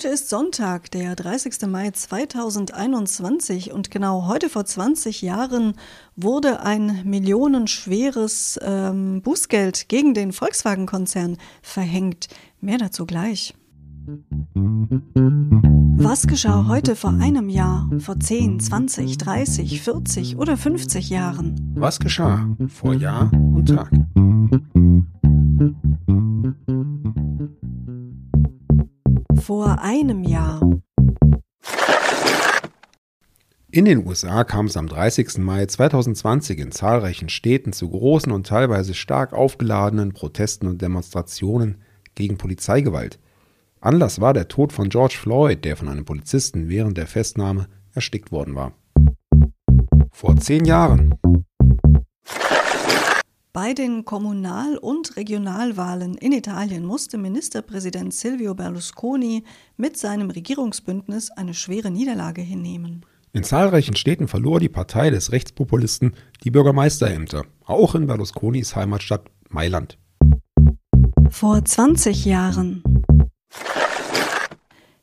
Heute ist Sonntag, der 30. Mai 2021 und genau heute vor 20 Jahren wurde ein millionenschweres ähm, Bußgeld gegen den Volkswagen-Konzern verhängt. Mehr dazu gleich. Was geschah heute vor einem Jahr, vor 10, 20, 30, 40 oder 50 Jahren? Was geschah vor Jahr und Tag? Vor einem Jahr. In den USA kam es am 30. Mai 2020 in zahlreichen Städten zu großen und teilweise stark aufgeladenen Protesten und Demonstrationen gegen Polizeigewalt. Anlass war der Tod von George Floyd, der von einem Polizisten während der Festnahme erstickt worden war. Vor zehn Jahren. Bei den Kommunal- und Regionalwahlen in Italien musste Ministerpräsident Silvio Berlusconi mit seinem Regierungsbündnis eine schwere Niederlage hinnehmen. In zahlreichen Städten verlor die Partei des Rechtspopulisten die Bürgermeisterämter, auch in Berlusconis Heimatstadt Mailand. Vor 20 Jahren.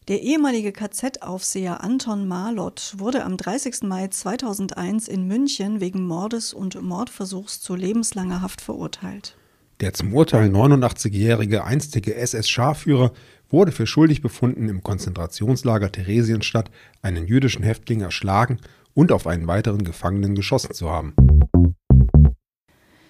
Der ehemalige KZ-Aufseher Anton Marlott wurde am 30. Mai 2001 in München wegen Mordes und Mordversuchs zu lebenslanger Haft verurteilt. Der zum Urteil 89-jährige einstige SS-Scharführer wurde für schuldig befunden, im Konzentrationslager Theresienstadt einen jüdischen Häftling erschlagen und auf einen weiteren Gefangenen geschossen zu haben.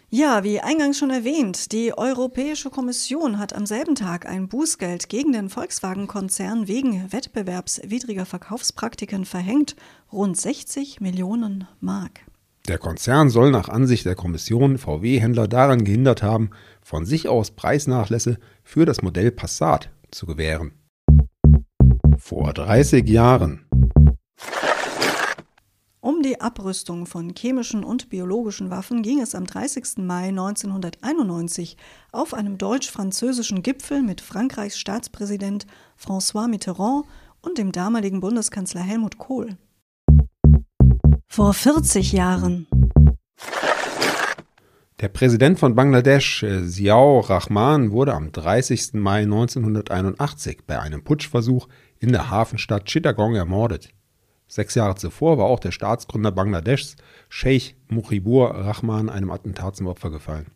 Ja, wie eingangs schon erwähnt, die Europäische Kommission hat am selben Tag ein Bußgeld gegen den Volkswagen-Konzern wegen wettbewerbswidriger Verkaufspraktiken verhängt, rund 60 Millionen Mark. Der Konzern soll nach Ansicht der Kommission VW-Händler daran gehindert haben, von sich aus Preisnachlässe für das Modell Passat zu gewähren. Vor 30 Jahren um die Abrüstung von chemischen und biologischen Waffen ging es am 30. Mai 1991 auf einem deutsch-französischen Gipfel mit Frankreichs Staatspräsident François Mitterrand und dem damaligen Bundeskanzler Helmut Kohl. Vor 40 Jahren. Der Präsident von Bangladesch, Ziaur Rahman, wurde am 30. Mai 1981 bei einem Putschversuch in der Hafenstadt Chittagong ermordet. Sechs Jahre zuvor war auch der Staatsgründer Bangladeschs, Sheikh Mujibur Rahman, einem Attentat zum Opfer gefallen.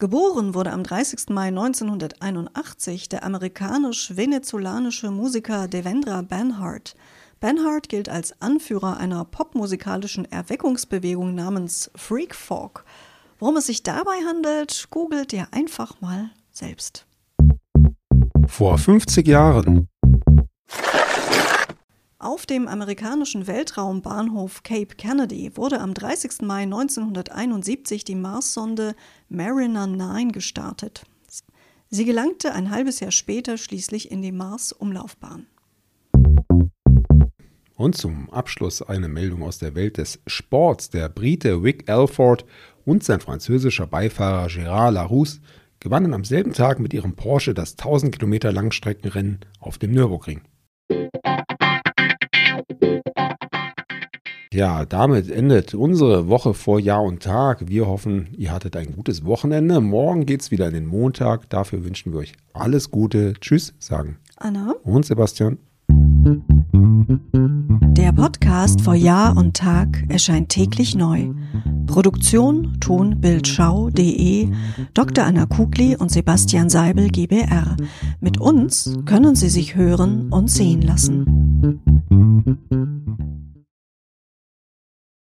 Geboren wurde am 30. Mai 1981 der amerikanisch-venezolanische Musiker Devendra Banhart. Banhart gilt als Anführer einer popmusikalischen Erweckungsbewegung namens Freak Folk. Worum es sich dabei handelt, googelt ihr einfach mal selbst. Vor 50 Jahren auf dem amerikanischen Weltraumbahnhof Cape Kennedy wurde am 30. Mai 1971 die Marssonde Mariner 9 gestartet. Sie gelangte ein halbes Jahr später schließlich in die Mars-Umlaufbahn. Und zum Abschluss eine Meldung aus der Welt des Sports. Der Brite Wick Alford und sein französischer Beifahrer Gérard Larousse gewannen am selben Tag mit ihrem Porsche das 1000 Kilometer Langstreckenrennen auf dem Nürburgring. Ja, damit endet unsere Woche vor Jahr und Tag. Wir hoffen, ihr hattet ein gutes Wochenende. Morgen geht es wieder in den Montag. Dafür wünschen wir euch alles Gute. Tschüss, sagen Anna und Sebastian. Der Podcast vor Jahr und Tag erscheint täglich neu. Produktion tonbildschau.de Dr. Anna Kugli und Sebastian Seibel GBR. Mit uns können Sie sich hören und sehen lassen.